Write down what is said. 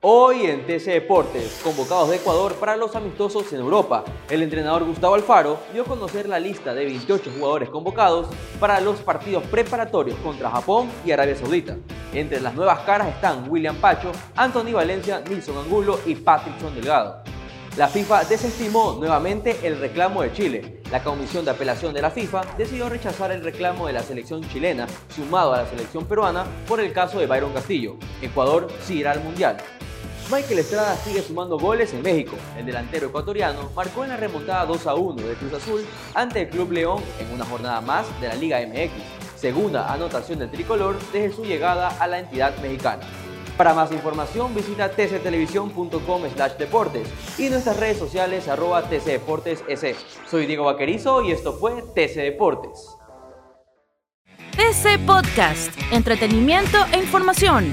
Hoy en TC Deportes, convocados de Ecuador para los amistosos en Europa, el entrenador Gustavo Alfaro dio a conocer la lista de 28 jugadores convocados para los partidos preparatorios contra Japón y Arabia Saudita. Entre las nuevas caras están William Pacho, Anthony Valencia, Nilson Angulo y Patrickson Delgado. La FIFA desestimó nuevamente el reclamo de Chile. La Comisión de Apelación de la FIFA decidió rechazar el reclamo de la selección chilena sumado a la selección peruana por el caso de Byron Castillo. Ecuador sí irá al Mundial. Michael Estrada sigue sumando goles en México. El delantero ecuatoriano marcó en la remontada 2 a 1 de Cruz Azul ante el Club León en una jornada más de la Liga MX, segunda anotación del tricolor desde su llegada a la entidad mexicana. Para más información visita tctelevisión.com slash deportes y nuestras redes sociales arroba tcdeportes Soy Diego Vaquerizo y esto fue TC Deportes. TC Podcast, entretenimiento e información,